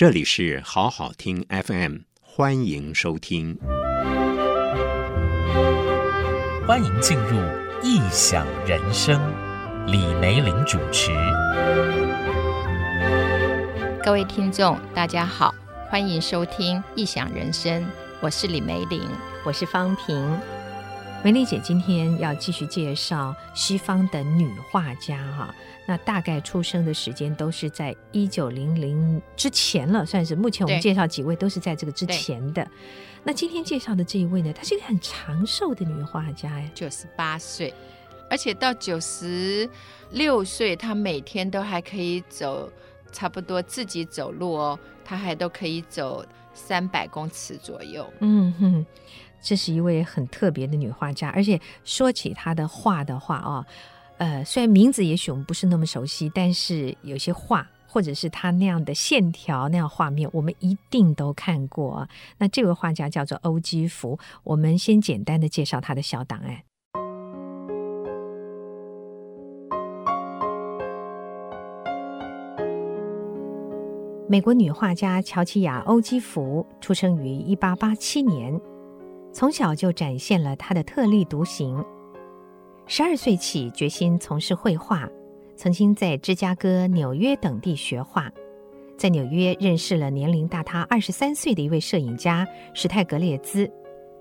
这里是好好听 FM，欢迎收听，欢迎进入异想人生，李梅玲主持。各位听众，大家好，欢迎收听异想人生，我是李梅玲，我是芳萍。梅丽姐今天要继续介绍西方的女画家哈，那大概出生的时间都是在一九零零之前了，算是目前我们介绍几位都是在这个之前的。那今天介绍的这一位呢，她是一个很长寿的女画家呀，九十八岁，而且到九十六岁，她每天都还可以走，差不多自己走路哦，她还都可以走三百公尺左右。嗯哼。这是一位很特别的女画家，而且说起她的画的话哦，呃，虽然名字也许我们不是那么熟悉，但是有些画或者是她那样的线条那样画面，我们一定都看过。那这位画家叫做欧基福，我们先简单的介绍她的小档案。美国女画家乔琪亚·欧基福出生于一八八七年。从小就展现了他的特立独行。十二岁起，决心从事绘画，曾经在芝加哥、纽约等地学画。在纽约认识了年龄大他二十三岁的一位摄影家史泰格列兹，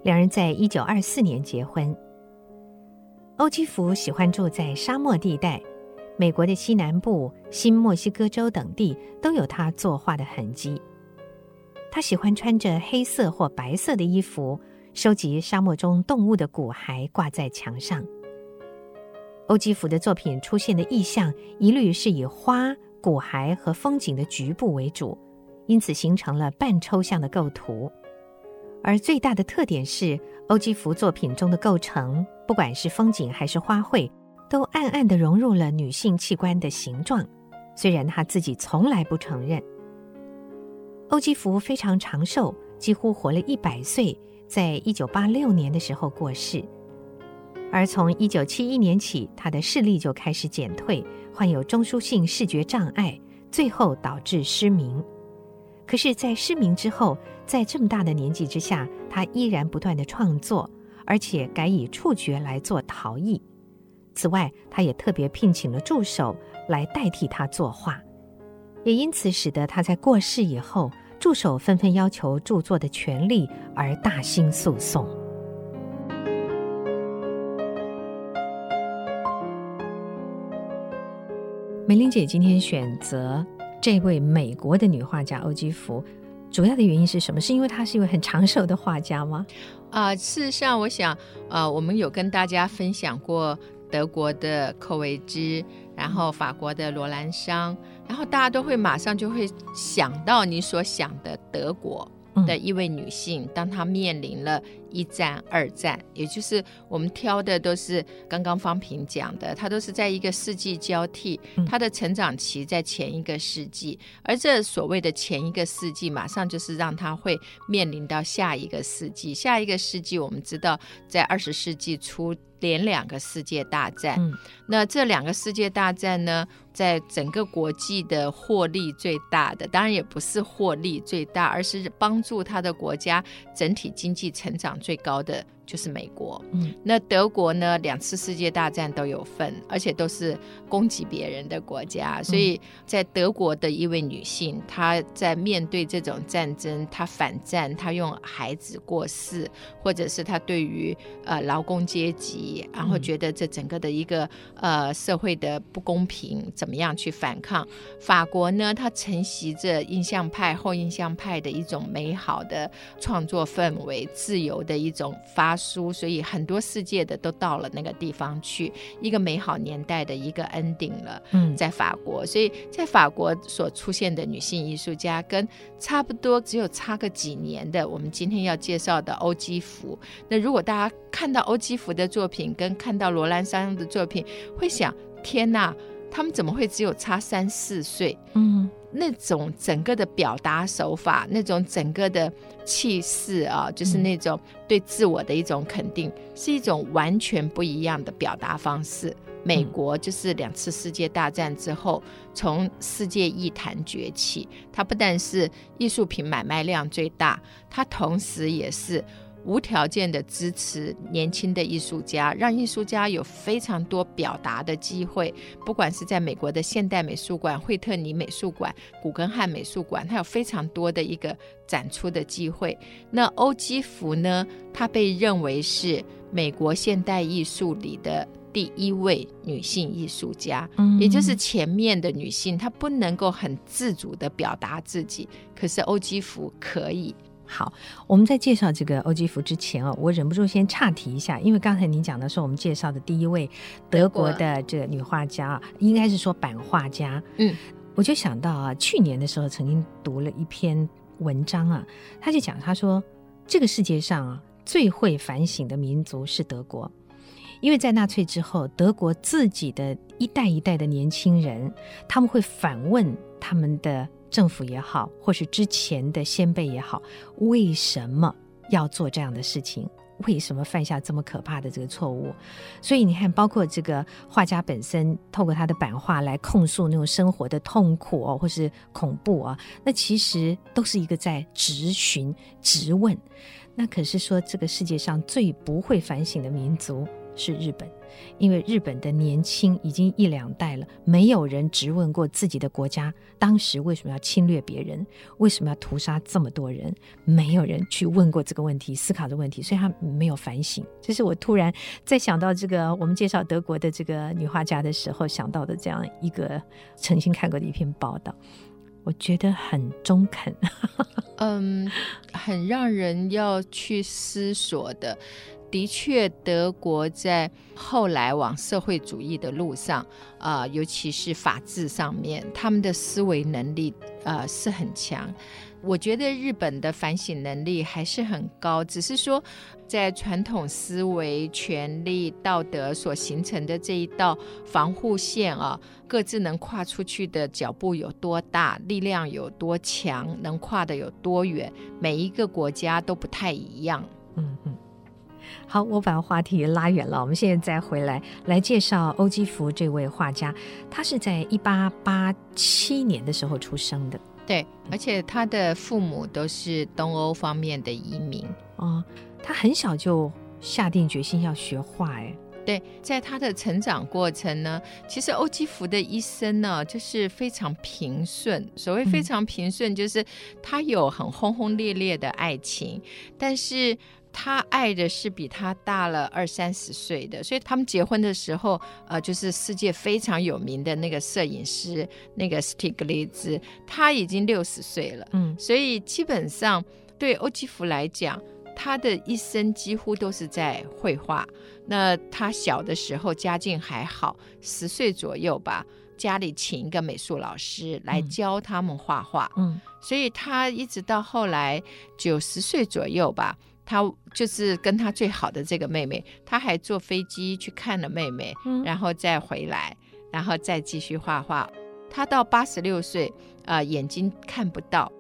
两人在一九二四年结婚。欧姬芙喜欢住在沙漠地带，美国的西南部、新墨西哥州等地都有他作画的痕迹。他喜欢穿着黑色或白色的衣服。收集沙漠中动物的骨骸挂在墙上。欧姬芙的作品出现的意象一律是以花、骨骸和风景的局部为主，因此形成了半抽象的构图。而最大的特点是，欧姬芙作品中的构成，不管是风景还是花卉，都暗暗地融入了女性器官的形状，虽然她自己从来不承认。欧姬芙非常长寿，几乎活了一百岁。在一九八六年的时候过世，而从一九七一年起，他的视力就开始减退，患有中枢性视觉障碍，最后导致失明。可是，在失明之后，在这么大的年纪之下，他依然不断地创作，而且改以触觉来做陶艺。此外，他也特别聘请了助手来代替他作画，也因此使得他在过世以后。助手纷纷要求著作的权利，而大兴诉讼。梅玲姐今天选择这位美国的女画家欧姬芙，主要的原因是什么？是因为她是一位很长寿的画家吗？啊、事实上，我想，呃，我们有跟大家分享过德国的寇维兹，然后法国的罗兰桑。然后大家都会马上就会想到你所想的德国的一位女性，嗯、当她面临了一战、二战，也就是我们挑的都是刚刚方平讲的，它都是在一个世纪交替，它的成长期在前一个世纪，而这所谓的前一个世纪，马上就是让它会面临到下一个世纪。下一个世纪，我们知道在二十世纪初连两个世界大战，嗯、那这两个世界大战呢，在整个国际的获利最大的，当然也不是获利最大，而是帮助他的国家整体经济成长最高的。就是美国，嗯，那德国呢？两次世界大战都有份，而且都是攻击别人的国家。所以在德国的一位女性，她在面对这种战争，她反战，她用孩子过世，或者是她对于呃劳工阶级，然后觉得这整个的一个呃社会的不公平，怎么样去反抗？法国呢？它承袭着印象派、后印象派的一种美好的创作氛围，自由的一种发。书，所以很多世界的都到了那个地方去，一个美好年代的一个 ending 了。嗯，在法国，所以在法国所出现的女性艺术家，跟差不多只有差个几年的，我们今天要介绍的欧姬芙。那如果大家看到欧姬芙的作品，跟看到罗兰桑的作品，会想：天哪，他们怎么会只有差三四岁？嗯。那种整个的表达手法，那种整个的气势啊，就是那种对自我的一种肯定，是一种完全不一样的表达方式。美国就是两次世界大战之后，从世界艺坛崛起，它不但是艺术品买卖量最大，它同时也是。无条件的支持年轻的艺术家，让艺术家有非常多表达的机会。不管是在美国的现代美术馆、惠特尼美术馆、古根汉美术馆，它有非常多的一个展出的机会。那欧基福呢？她被认为是美国现代艺术里的第一位女性艺术家，嗯，也就是前面的女性她不能够很自主的表达自己，可是欧基福可以。好，我们在介绍这个欧基福之前哦，我忍不住先岔题一下，因为刚才您讲的是我们介绍的第一位德国的这个女画家，应该是说版画家。嗯，我就想到啊，去年的时候曾经读了一篇文章啊，他就讲他说，这个世界上啊最会反省的民族是德国，因为在纳粹之后，德国自己的一代一代的年轻人，他们会反问他们的。政府也好，或是之前的先辈也好，为什么要做这样的事情？为什么犯下这么可怕的这个错误？所以你看，包括这个画家本身，透过他的版画来控诉那种生活的痛苦哦，或是恐怖啊，那其实都是一个在质询、质问。那可是说，这个世界上最不会反省的民族。是日本，因为日本的年轻已经一两代了，没有人质问过自己的国家当时为什么要侵略别人，为什么要屠杀这么多人，没有人去问过这个问题，思考的问题，所以他没有反省。这是我突然在想到这个我们介绍德国的这个女画家的时候想到的这样一个曾经看过的一篇报道，我觉得很中肯，嗯，很让人 要去思索的。的确，德国在后来往社会主义的路上，啊、尤其是法治上面，他们的思维能力，呃，是很强。我觉得日本的反省能力还是很高，只是说，在传统思维、权力、道德所形成的这一道防护线啊，各自能跨出去的脚步有多大，力量有多强，能跨得有多远，每一个国家都不太一样。嗯嗯。好，我把话题拉远了。我们现在再回来来介绍欧基福这位画家。他是在一八八七年的时候出生的，对，而且他的父母都是东欧方面的移民。哦，他很小就下定决心要学画，哎，对，在他的成长过程呢，其实欧基福的一生呢，就是非常平顺。所谓非常平顺，就是他有很轰轰烈烈的爱情，但是。他爱的是比他大了二三十岁的，所以他们结婚的时候，呃，就是世界非常有名的那个摄影师，那个斯蒂格雷兹，他已经六十岁了。嗯，所以基本上对欧基福来讲，他的一生几乎都是在绘画。那他小的时候家境还好，十岁左右吧，家里请一个美术老师来教他们画画。嗯，所以他一直到后来九十岁左右吧。他就是跟他最好的这个妹妹，他还坐飞机去看了妹妹，嗯、然后再回来，然后再继续画画。他到八十六岁，呃，眼睛看不到，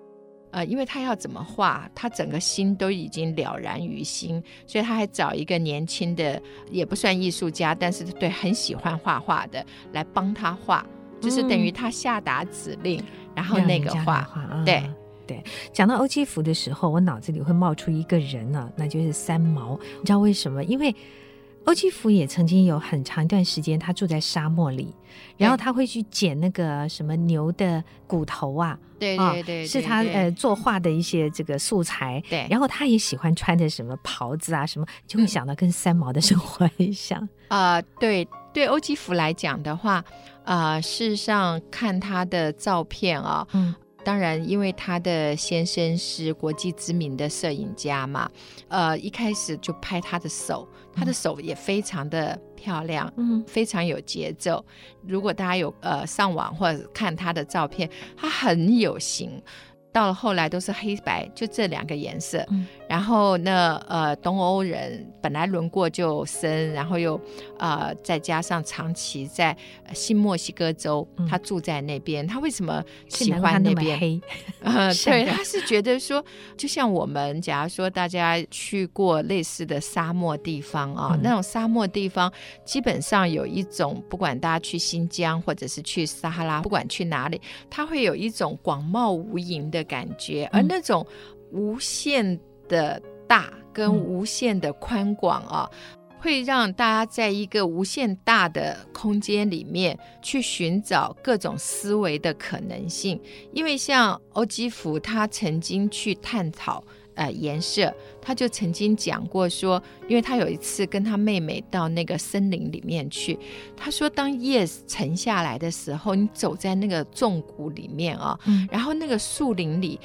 呃，因为他要怎么画，他整个心都已经了然于心，所以他还找一个年轻的，也不算艺术家，但是对很喜欢画画的来帮他画，就是等于他下达指令，嗯、然后那个画，嗯、对。对，讲到欧基福的时候，我脑子里会冒出一个人呢、啊，那就是三毛。你知道为什么？因为欧基福也曾经有很长一段时间，他住在沙漠里，然后他会去捡那个什么牛的骨头啊，对对对，是他呃作画的一些这个素材。对，然后他也喜欢穿着什么袍子啊，什么就会想到跟三毛的生活很像 啊、呃。对，对欧基福来讲的话，啊、呃，事实上看他的照片啊，嗯。当然，因为他的先生是国际知名的摄影家嘛，呃，一开始就拍他的手，他的手也非常的漂亮，嗯，非常有节奏。如果大家有呃上网或者看他的照片，他很有型。到了后来都是黑白，就这两个颜色。嗯、然后那呃，东欧人本来轮廓就深，然后又呃，再加上长期在新墨西哥州，嗯、他住在那边，他为什么喜欢那边？那黑 呃，对，他是觉得说，就像我们，假如说大家去过类似的沙漠地方啊，嗯、那种沙漠地方，基本上有一种，不管大家去新疆或者是去撒哈拉，不管去哪里，他会有一种广袤无垠的。的感觉，而那种无限的大跟无限的宽广啊，嗯、会让大家在一个无限大的空间里面去寻找各种思维的可能性。因为像欧基福，他曾经去探讨呃颜色，他就曾经讲过说，因为他有一次跟他妹妹到那个森林里面去，他说当叶子沉下来的时候，你走在那个纵谷里面啊，嗯、然后那个树林里。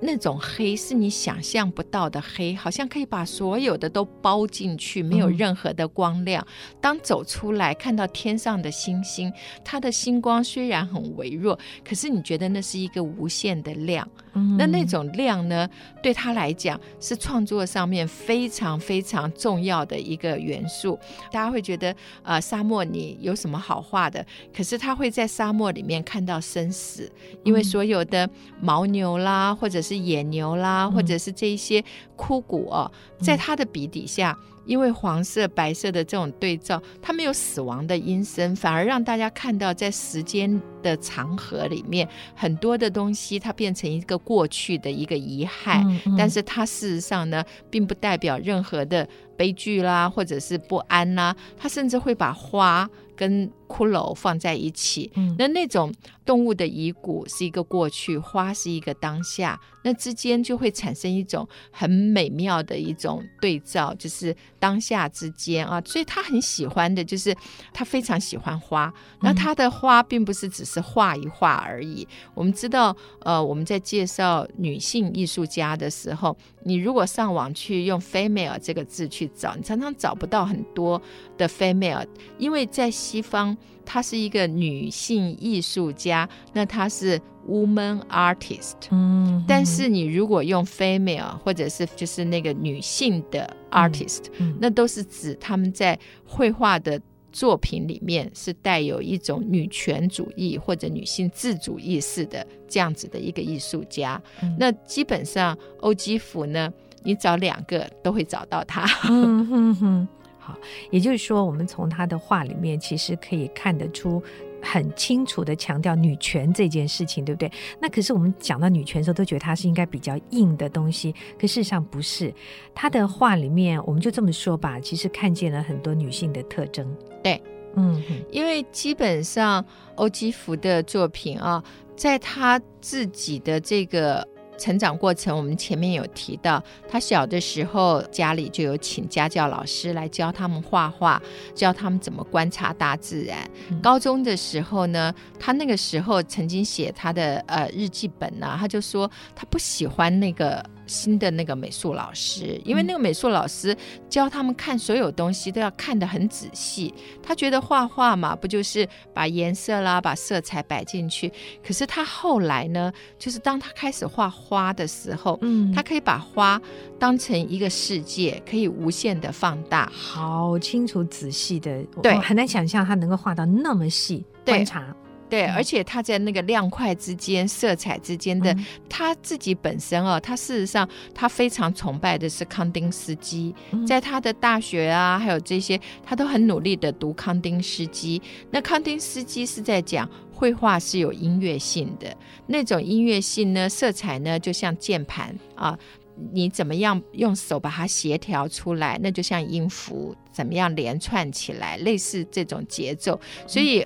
那种黑是你想象不到的黑，好像可以把所有的都包进去，没有任何的光亮。嗯、当走出来看到天上的星星，它的星光虽然很微弱，可是你觉得那是一个无限的亮。嗯、那那种亮呢，对他来讲是创作上面非常非常重要的一个元素。大家会觉得，呃，沙漠你有什么好画的？可是他会在沙漠里面看到生死，因为所有的牦牛啦，或者是野牛啦，或者是这一些枯骨哦，在他的笔底下。因为黄色、白色的这种对照，它没有死亡的阴森，反而让大家看到在时间的长河里面，很多的东西它变成一个过去的一个遗骸，嗯嗯、但是它事实上呢，并不代表任何的悲剧啦，或者是不安啦，它甚至会把花跟骷髅放在一起，嗯、那那种动物的遗骨是一个过去，花是一个当下，那之间就会产生一种很美妙的一种对照，就是当下之间啊，所以他很喜欢的，就是他非常喜欢花。那他的花并不是只是画一画而已。嗯、我们知道，呃，我们在介绍女性艺术家的时候，你如果上网去用 “female” 这个字去找，你常常找不到很多的 “female”，因为在西方。她是一个女性艺术家，那她是 woman artist。嗯，但是你如果用 female 或者是就是那个女性的 artist，嗯嗯、那都是指他们在绘画的作品里面是带有一种女权主义或者女性自主意识的这样子的一个艺术家。嗯、那基本上欧基福呢，你找两个都会找到他。嗯哼哼。好，也就是说，我们从他的话里面其实可以看得出，很清楚的强调女权这件事情，对不对？那可是我们讲到女权的时候，都觉得它是应该比较硬的东西，可事实上不是。他的话里面，我们就这么说吧，其实看见了很多女性的特征。对，嗯，因为基本上欧基福的作品啊，在他自己的这个。成长过程，我们前面有提到，他小的时候家里就有请家教老师来教他们画画，教他们怎么观察大自然。嗯、高中的时候呢，他那个时候曾经写他的呃日记本呢、啊，他就说他不喜欢那个。新的那个美术老师，因为那个美术老师教他们看所有东西都要看得很仔细。他觉得画画嘛，不就是把颜色啦、把色彩摆进去？可是他后来呢，就是当他开始画花的时候，嗯，他可以把花当成一个世界，可以无限的放大，好清楚仔细的，对，很难想象他能够画到那么细，观察。对，而且他在那个亮块之间、色彩之间的，嗯、他自己本身哦，他事实上他非常崇拜的是康丁斯基，嗯、在他的大学啊，还有这些，他都很努力的读康丁斯基。那康丁斯基是在讲绘画是有音乐性的，那种音乐性呢，色彩呢就像键盘啊，你怎么样用手把它协调出来，那就像音符怎么样连串起来，类似这种节奏，所以。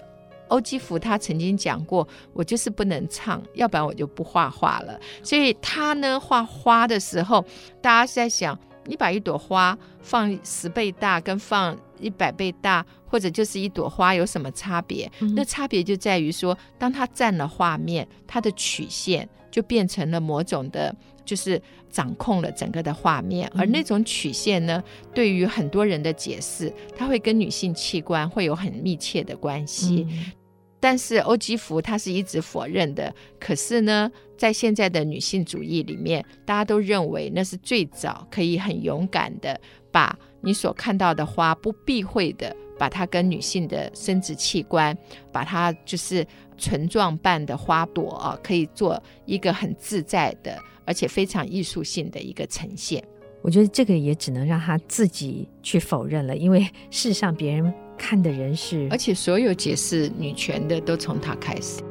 嗯欧基福他曾经讲过，我就是不能唱，要不然我就不画画了。所以他呢画花的时候，大家是在想，你把一朵花放十倍大，跟放一百倍大，或者就是一朵花有什么差别？嗯、那差别就在于说，当它占了画面，它的曲线就变成了某种的，就是掌控了整个的画面。嗯、而那种曲线呢，对于很多人的解释，它会跟女性器官会有很密切的关系。嗯但是欧基福他是一直否认的。可是呢，在现在的女性主义里面，大家都认为那是最早可以很勇敢的把你所看到的花不避讳的把它跟女性的生殖器官，把它就是唇状瓣的花朵啊，可以做一个很自在的，而且非常艺术性的一个呈现。我觉得这个也只能让他自己去否认了，因为事实上别人看的人是，而且所有解释女权的都从他开始。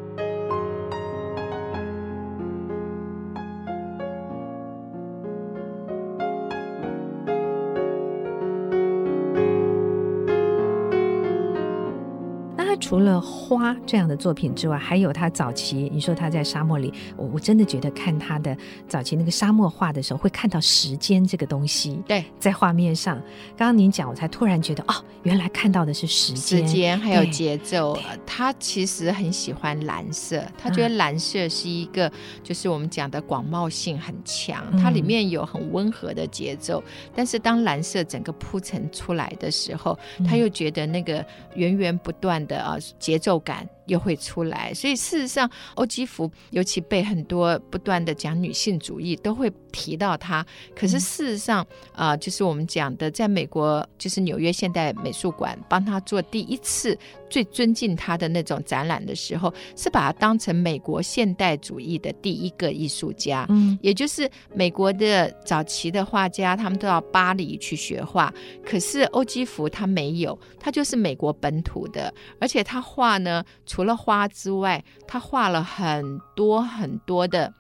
除了花这样的作品之外，还有他早期，你说他在沙漠里，我我真的觉得看他的早期那个沙漠画的时候，会看到时间这个东西。对，在画面上，刚刚您讲，我才突然觉得，哦，原来看到的是时间，时间还有节奏。他其实很喜欢蓝色，他觉得蓝色是一个，就是我们讲的广袤性很强，嗯、它里面有很温和的节奏。但是当蓝色整个铺陈出来的时候，他又觉得那个源源不断的。啊，节奏感。又会出来，所以事实上，欧基福尤其被很多不断的讲女性主义，都会提到他。可是事实上，啊、嗯呃，就是我们讲的，在美国，就是纽约现代美术馆帮他做第一次最尊敬他的那种展览的时候，是把他当成美国现代主义的第一个艺术家。嗯，也就是美国的早期的画家，他们都要巴黎去学画，可是欧基福他没有，他就是美国本土的，而且他画呢。除了花之外，他画了很多很多的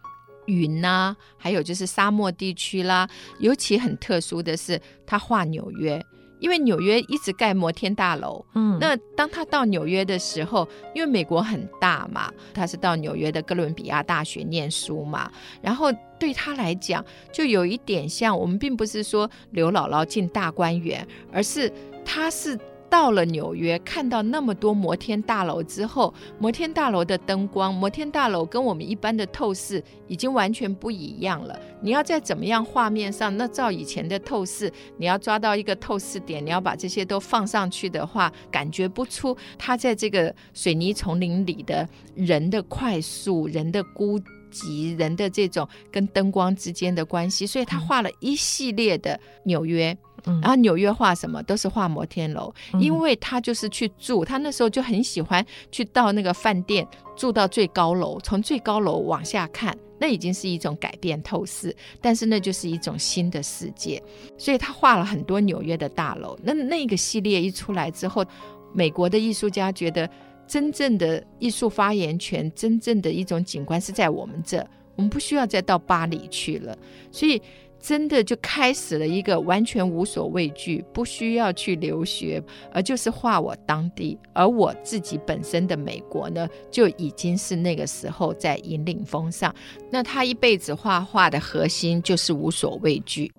云呐、啊，还有就是沙漠地区啦。尤其很特殊的是，他画纽约，因为纽约一直盖摩天大楼。嗯，那当他到纽约的时候，因为美国很大嘛，他是到纽约的哥伦比亚大学念书嘛，然后对他来讲，就有一点像我们并不是说刘姥姥进大观园，而是他是。到了纽约，看到那么多摩天大楼之后，摩天大楼的灯光，摩天大楼跟我们一般的透视已经完全不一样了。你要在怎么样画面上，那照以前的透视，你要抓到一个透视点，你要把这些都放上去的话，感觉不出它在这个水泥丛林里的人的快速、人的孤寂、人的这种跟灯光之间的关系。所以他画了一系列的纽约。然后纽约画什么都是画摩天楼，因为他就是去住，他那时候就很喜欢去到那个饭店住到最高楼，从最高楼往下看，那已经是一种改变透视，但是那就是一种新的世界，所以他画了很多纽约的大楼。那那个系列一出来之后，美国的艺术家觉得真正的艺术发言权，真正的一种景观是在我们这，我们不需要再到巴黎去了，所以。真的就开始了一个完全无所畏惧，不需要去留学，而就是画我当地，而我自己本身的美国呢，就已经是那个时候在引领风尚。那他一辈子画画的核心就是无所畏惧。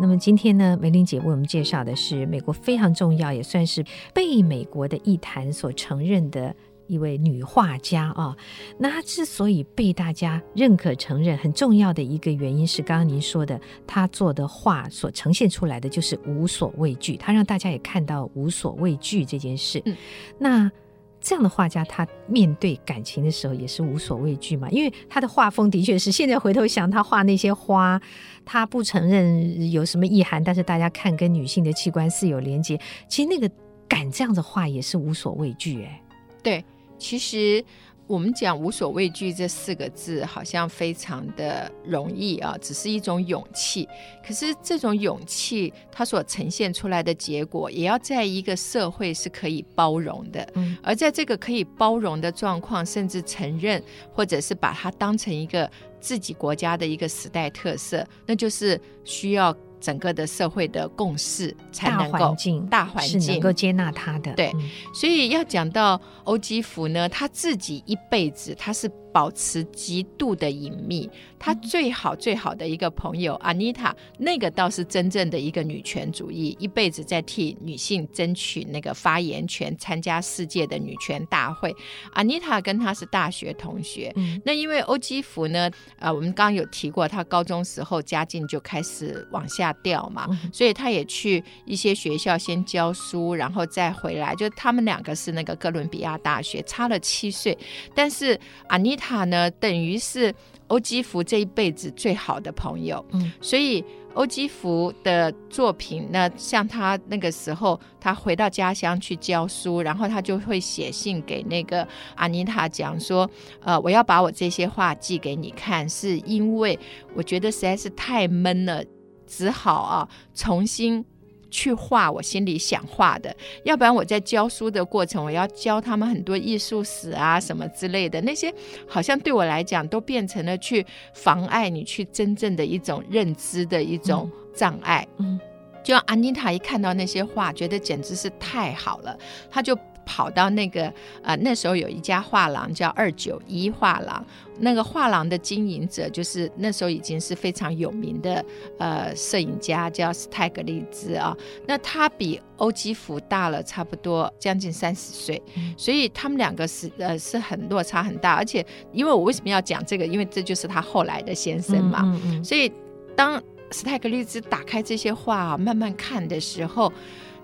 那么今天呢，梅玲姐为我们介绍的是美国非常重要，也算是被美国的艺坛所承认的一位女画家啊。那她之所以被大家认可承认，很重要的一个原因是刚刚您说的，她做的画所呈现出来的就是无所畏惧，她让大家也看到无所畏惧这件事。嗯、那。这样的画家，他面对感情的时候也是无所畏惧嘛？因为他的画风的确是，现在回头想，他画那些花，他不承认有什么意涵，但是大家看跟女性的器官是有连接。其实那个敢这样子画也是无所畏惧，哎，对，其实。我们讲无所畏惧这四个字，好像非常的容易啊，只是一种勇气。可是这种勇气，它所呈现出来的结果，也要在一个社会是可以包容的。嗯，而在这个可以包容的状况，甚至承认，或者是把它当成一个自己国家的一个时代特色，那就是需要。整个的社会的共识才能够大环境，大环境是能够接纳他的。对，所以要讲到欧基福呢，他自己一辈子他是保持极度的隐秘。他最好最好的一个朋友 Anita，，那个倒是真正的一个女权主义，一辈子在替女性争取那个发言权，参加世界的女权大会。Anita 跟她是大学同学。嗯、那因为欧基福呢，呃，我们刚刚有提过，他高中时候家境就开始往下掉嘛，嗯、所以他也去一些学校先教书，然后再回来。就他们两个是那个哥伦比亚大学，差了七岁。但是安妮塔呢，等于是欧基福这一辈子最好的朋友。嗯，所以欧基福的作品呢，像他那个时候，他回到家乡去教书，然后他就会写信给那个阿妮塔讲说，呃，我要把我这些画寄给你看，是因为我觉得实在是太闷了，只好啊重新。去画我心里想画的，要不然我在教书的过程，我要教他们很多艺术史啊什么之类的，那些好像对我来讲都变成了去妨碍你去真正的一种认知的一种障碍。嗯，就安妮塔一看到那些画，觉得简直是太好了，她就。跑到那个呃，那时候有一家画廊叫二九一画廊，那个画廊的经营者就是那时候已经是非常有名的呃摄影家，叫斯泰格利兹啊。那他比欧基福大了差不多将近三十岁，嗯、所以他们两个是呃是很落差很大。而且因为我为什么要讲这个？因为这就是他后来的先生嘛。嗯嗯嗯、所以当斯泰格利兹打开这些画啊，慢慢看的时候，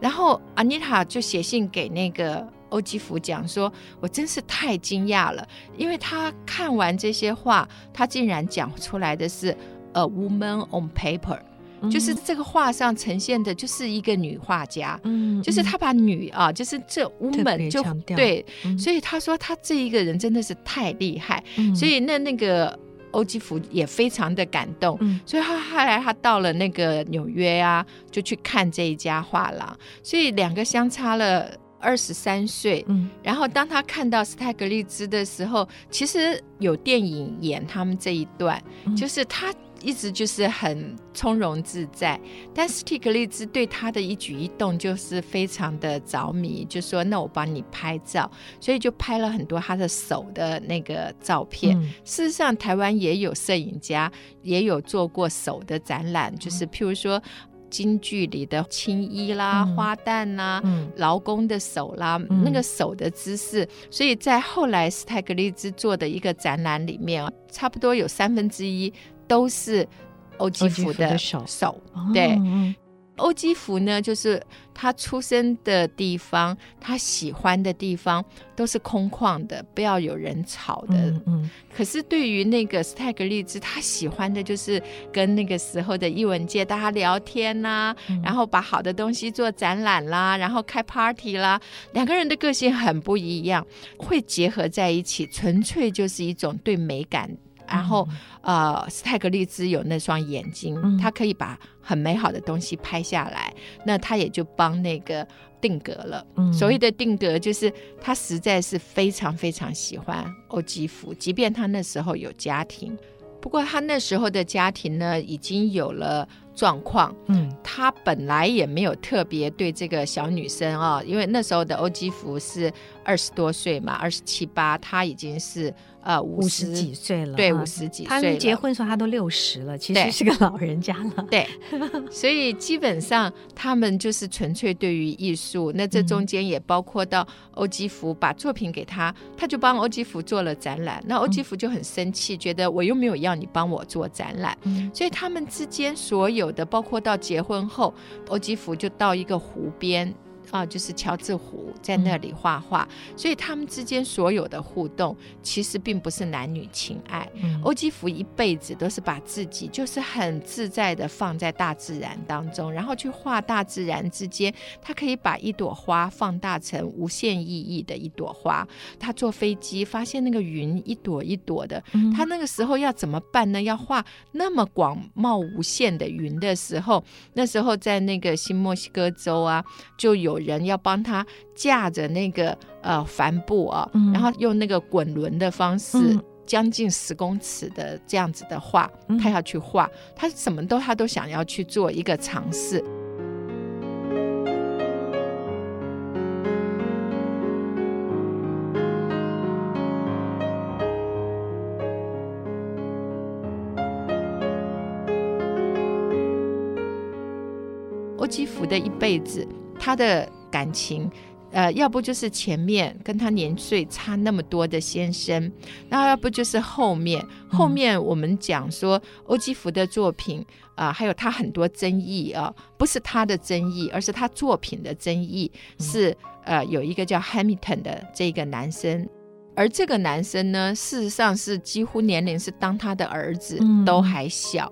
然后阿妮塔就写信给那个。欧基福讲说：“我真是太惊讶了，因为他看完这些话，他竟然讲出来的是 ‘a woman on paper’，、嗯、就是这个画上呈现的就是一个女画家，嗯，就是他把女啊，就是这 woman 就对，嗯、所以他说他这一个人真的是太厉害，嗯、所以那那个欧基福也非常的感动，嗯、所以他后来他到了那个纽约啊，就去看这一家画廊，所以两个相差了。”二十三岁，嗯，然后当他看到斯泰格利兹的时候，其实有电影演他们这一段，嗯、就是他一直就是很从容自在，但斯泰格利兹对他的一举一动就是非常的着迷，就说那我帮你拍照，所以就拍了很多他的手的那个照片。嗯、事实上，台湾也有摄影家也有做过手的展览，就是譬如说。京剧里的青衣啦、嗯、花旦啦、嗯、劳工的手啦，嗯、那个手的姿势，所以在后来斯泰格利兹做的一个展览里面，差不多有三分之一都是欧基福的手。手对。哦欧基福呢，就是他出生的地方，他喜欢的地方都是空旷的，不要有人吵的。嗯。嗯，可是对于那个斯泰格利兹，他喜欢的就是跟那个时候的艺文界大家聊天呐、啊，嗯、然后把好的东西做展览啦，然后开 party 啦。两个人的个性很不一样，会结合在一起，纯粹就是一种对美感。然后，呃，斯泰格利兹有那双眼睛，嗯、他可以把很美好的东西拍下来。那他也就帮那个定格了。嗯、所谓的定格，就是他实在是非常非常喜欢欧基福，即便他那时候有家庭。不过他那时候的家庭呢，已经有了状况。嗯，他本来也没有特别对这个小女生啊、哦，因为那时候的欧基福是二十多岁嘛，二十七八，他已经是。呃，五十几岁了，对，五十几岁。他们结婚时候他都六十了，其实是个老人家了。对，所以基本上他们就是纯粹对于艺术。那这中间也包括到欧基福把作品给他，他就帮欧基福做了展览。那欧基福就很生气，觉得我又没有要你帮我做展览。所以他们之间所有的，包括到结婚后，欧基福就到一个湖边。啊，就是乔治湖在那里画画，嗯、所以他们之间所有的互动其实并不是男女情爱。嗯、欧基福一辈子都是把自己就是很自在的放在大自然当中，然后去画大自然之间，他可以把一朵花放大成无限意义的一朵花。他坐飞机发现那个云一朵一朵的，嗯、他那个时候要怎么办呢？要画那么广袤无限的云的时候，那时候在那个新墨西哥州啊，就有。人要帮他架着那个呃帆布啊然后用那个滚轮的方式将近十公尺的这样子的画他要去画他什么都他都想要去做一个尝试。欧吉福的一辈子他的感情。呃，要不就是前面跟他年岁差那么多的先生，然后要不就是后面。后面我们讲说欧基福的作品啊、呃，还有他很多争议啊，不是他的争议，而是他作品的争议是呃有一个叫 Hamilton 的这个男生，而这个男生呢，事实上是几乎年龄是当他的儿子都还小，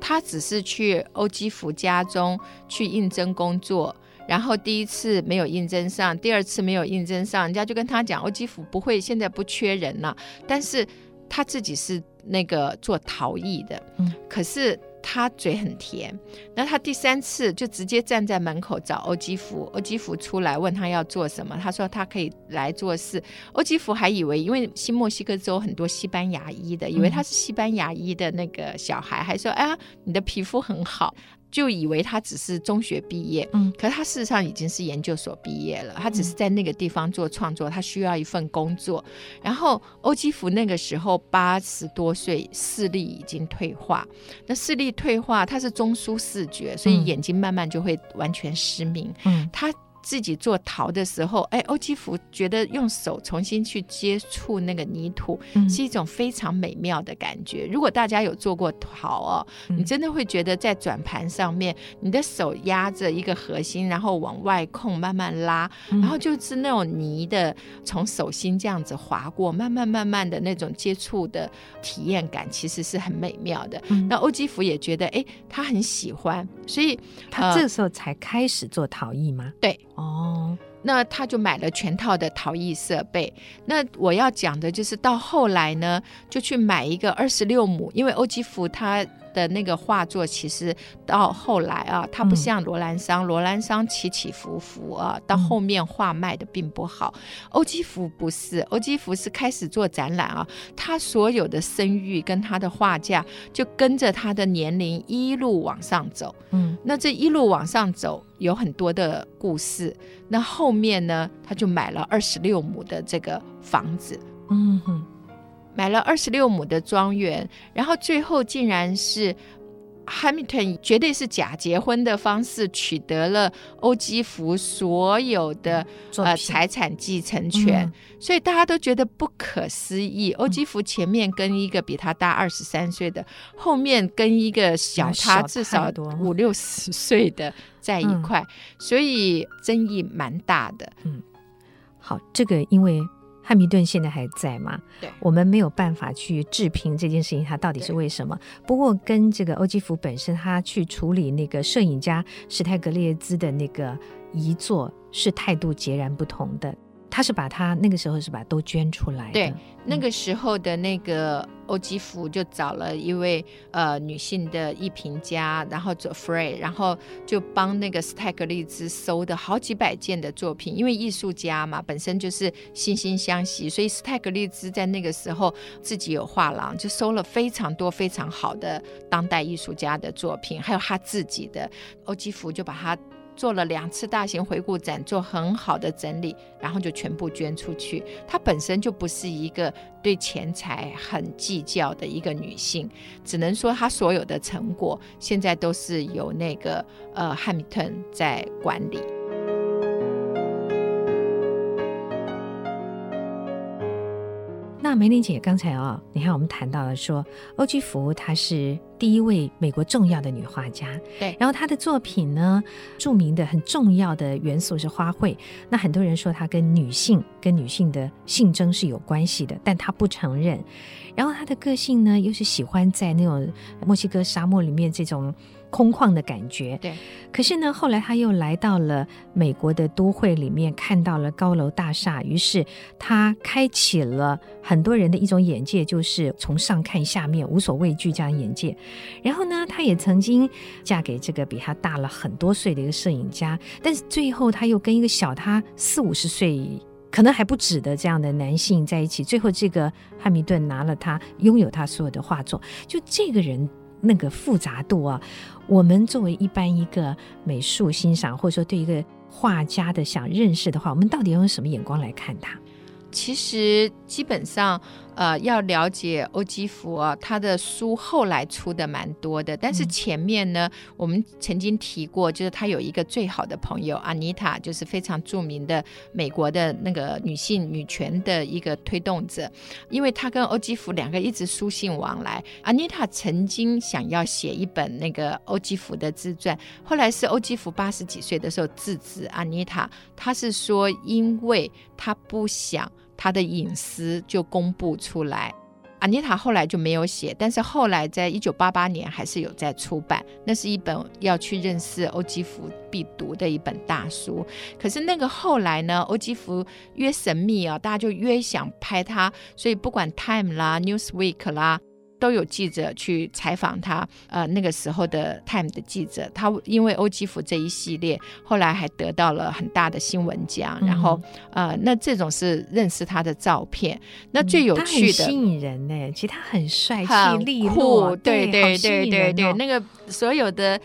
他只是去欧基福家中去应征工作。然后第一次没有应征上，第二次没有应征上，人家就跟他讲，欧基福不会，现在不缺人了。但是他自己是那个做陶艺的，嗯，可是他嘴很甜。那他第三次就直接站在门口找欧基福，欧基福出来问他要做什么，他说他可以来做事。欧基福还以为，因为新墨西哥州很多西班牙裔的，以为他是西班牙裔的那个小孩，还说哎呀，你的皮肤很好。就以为他只是中学毕业，嗯，可是他事实上已经是研究所毕业了。他只是在那个地方做创作，他需要一份工作。然后欧基福那个时候八十多岁，视力已经退化。那视力退化，他是中枢视觉，所以眼睛慢慢就会完全失明。嗯，他。自己做陶的时候，哎，欧基福觉得用手重新去接触那个泥土，嗯、是一种非常美妙的感觉。如果大家有做过陶哦，嗯、你真的会觉得在转盘上面，你的手压着一个核心，然后往外控慢慢拉，嗯、然后就是那种泥的从手心这样子划过，慢慢慢慢的那种接触的体验感，其实是很美妙的。嗯、那欧基福也觉得，哎，他很喜欢，所以他这时候才开始做陶艺吗？对。哦，那他就买了全套的陶艺设备。那我要讲的就是到后来呢，就去买一个二十六亩，因为欧吉福他。的那个画作，其实到后来啊，他不像罗兰桑，罗兰桑起起伏伏啊，到后面画卖的并不好。欧基福不是，欧基福是开始做展览啊，他所有的声誉跟他的画价就跟着他的年龄一路往上走。嗯，那这一路往上走有很多的故事。那后面呢，他就买了二十六亩的这个房子。嗯哼。买了二十六亩的庄园，然后最后竟然是 Hamilton 绝对是假结婚的方式取得了欧基福所有的呃财产继承权，嗯、所以大家都觉得不可思议。欧基福前面跟一个比他大二十三岁的，后面跟一个小他至少五六十岁的在一块，嗯、所以争议蛮大的。嗯，好，这个因为。汉密顿现在还在吗？对，我们没有办法去置评这件事情，它到底是为什么。不过，跟这个欧基福本身，他去处理那个摄影家史泰格列兹的那个遗作，是态度截然不同的。他是把他那个时候是把都捐出来的。对，那个时候的那个欧基福就找了一位呃女性的艺评家，然后做 Frey，然后就帮那个斯泰格利兹收的好几百件的作品。因为艺术家嘛，本身就是惺惺相惜，所以斯泰格利兹在那个时候自己有画廊，就收了非常多非常好的当代艺术家的作品，还有他自己的。欧基福就把他。做了两次大型回顾展，做很好的整理，然后就全部捐出去。她本身就不是一个对钱财很计较的一个女性，只能说她所有的成果现在都是由那个呃汉密顿在管理。那梅玲姐刚才啊、哦，你看我们谈到了说，欧基福她是第一位美国重要的女画家，对。然后她的作品呢，著名的很重要的元素是花卉。那很多人说她跟女性跟女性的性征是有关系的，但她不承认。然后她的个性呢，又是喜欢在那种墨西哥沙漠里面这种。空旷的感觉，对。可是呢，后来他又来到了美国的都会里面，看到了高楼大厦，于是他开启了很多人的一种眼界，就是从上看下面，无所畏惧这样的眼界。然后呢，他也曾经嫁给这个比他大了很多岁的一个摄影家，但是最后他又跟一个小他四五十岁，可能还不止的这样的男性在一起。最后，这个汉密顿拿了他，拥有他所有的画作。就这个人。那个复杂度啊，我们作为一般一个美术欣赏，或者说对一个画家的想认识的话，我们到底要用什么眼光来看他？其实基本上，呃，要了解欧基福啊，他的书后来出的蛮多的，但是前面呢，嗯、我们曾经提过，就是他有一个最好的朋友阿妮塔，就是非常著名的美国的那个女性女权的一个推动者，因为他跟欧基福两个一直书信往来。阿妮塔曾经想要写一本那个欧基福的自传，后来是欧基福八十几岁的时候制止阿妮塔，他是说因为他不想。他的隐私就公布出来，阿妮塔后来就没有写，但是后来在一九八八年还是有在出版，那是一本要去认识欧基福必读的一本大书。可是那个后来呢，欧基福越神秘啊，大家就越想拍他，所以不管 Time 啦、Newsweek 啦。都有记者去采访他，呃，那个时候的《Time》的记者，他因为欧基福这一系列，后来还得到了很大的新闻奖。嗯、然后，呃，那这种是认识他的照片，那最有趣的，吸引人呢。其实他很帅气、利落，对对对对对，那个所有的。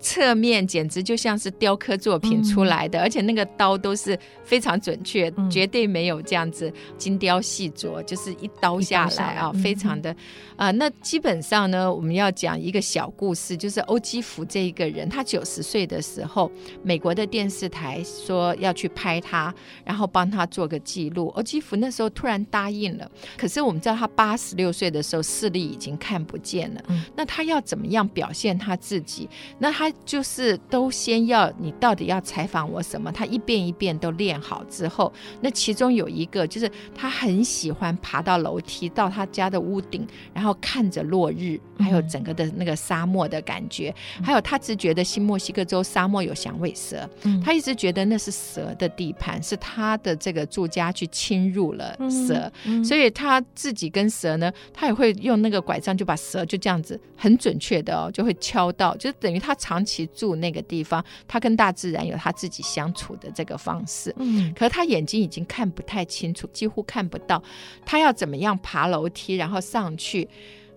侧面简直就像是雕刻作品出来的，嗯、而且那个刀都是非常准确，嗯、绝对没有这样子精雕细琢，就是一刀下来啊，非常的啊、呃。那基本上呢，我们要讲一个小故事，就是欧基福这一个人，他九十岁的时候，美国的电视台说要去拍他，然后帮他做个记录。欧基福那时候突然答应了，可是我们知道他八十六岁的时候视力已经看不见了，嗯、那他要怎么样表现他自己？那他。就是都先要你到底要采访我什么？他一遍一遍都练好之后，那其中有一个就是他很喜欢爬到楼梯到他家的屋顶，然后看着落日，还有整个的那个沙漠的感觉，嗯、还有他只觉得新墨西哥州沙漠有响尾蛇，嗯、他一直觉得那是蛇的地盘，是他的这个住家去侵入了蛇，所以他自己跟蛇呢，他也会用那个拐杖就把蛇就这样子很准确的哦，就会敲到，就等于他长。长期住那个地方，他跟大自然有他自己相处的这个方式。嗯，可是他眼睛已经看不太清楚，几乎看不到。他要怎么样爬楼梯，然后上去？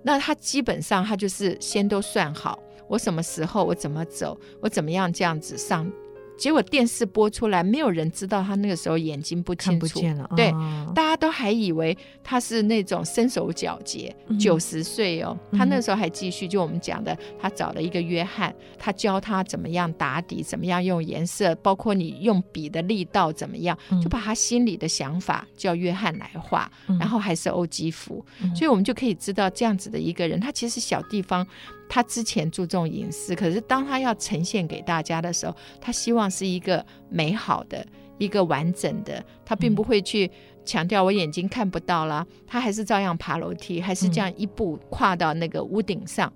那他基本上他就是先都算好，我什么时候我怎么走，我怎么样这样子上。结果电视播出来，没有人知道他那个时候眼睛不清楚，看不见了。对，哦、大家都还以为他是那种身手矫捷，九十岁哦，嗯、他那时候还继续，就我们讲的，他找了一个约翰，他教他怎么样打底，怎么样用颜色，包括你用笔的力道怎么样，就把他心里的想法叫约翰来画，嗯、然后还是欧基福，嗯、所以我们就可以知道这样子的一个人，他其实小地方。他之前注重隐私，可是当他要呈现给大家的时候，他希望是一个美好的、一个完整的。他并不会去强调我眼睛看不到啦，他还是照样爬楼梯，还是这样一步跨到那个屋顶上，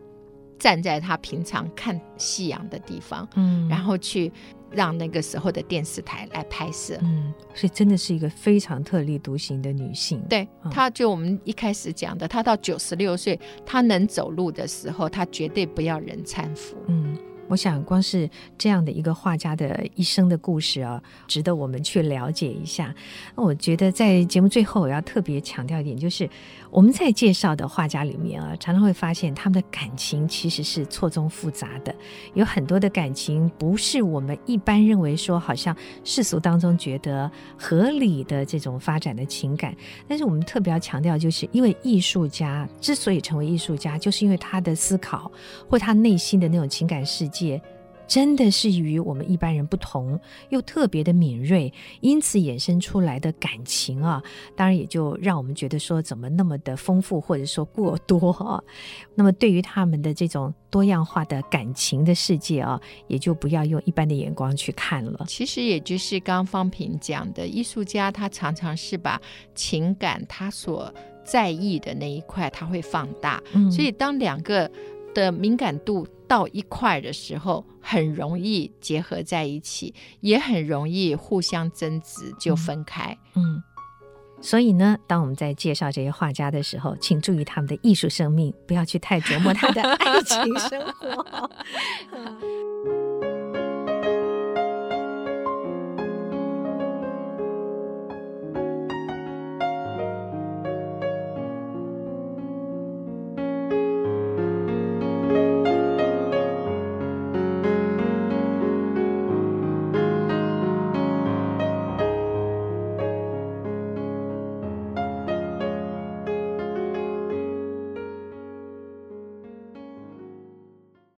站在他平常看夕阳的地方，嗯，然后去。让那个时候的电视台来拍摄，嗯，所以真的是一个非常特立独行的女性。对，她就我们一开始讲的，她到九十六岁，她能走路的时候，她绝对不要人搀扶。嗯。我想，光是这样的一个画家的一生的故事啊，值得我们去了解一下。那我觉得，在节目最后，我要特别强调一点，就是我们在介绍的画家里面啊，常常会发现他们的感情其实是错综复杂的，有很多的感情不是我们一般认为说好像世俗当中觉得合理的这种发展的情感。但是我们特别要强调，就是因为艺术家之所以成为艺术家，就是因为他的思考或他内心的那种情感世界。界真的是与我们一般人不同，又特别的敏锐，因此衍生出来的感情啊，当然也就让我们觉得说怎么那么的丰富，或者说过多啊。那么对于他们的这种多样化的感情的世界啊，也就不要用一般的眼光去看了。其实也就是刚刚芳萍讲的，艺术家他常常是把情感他所在意的那一块他会放大，嗯，所以当两个的敏感度到一块的时候，很容易结合在一起，也很容易互相争执就分开。嗯，嗯，所以呢，当我们在介绍这些画家的时候，请注意他们的艺术生命，不要去太琢磨他的爱情生活。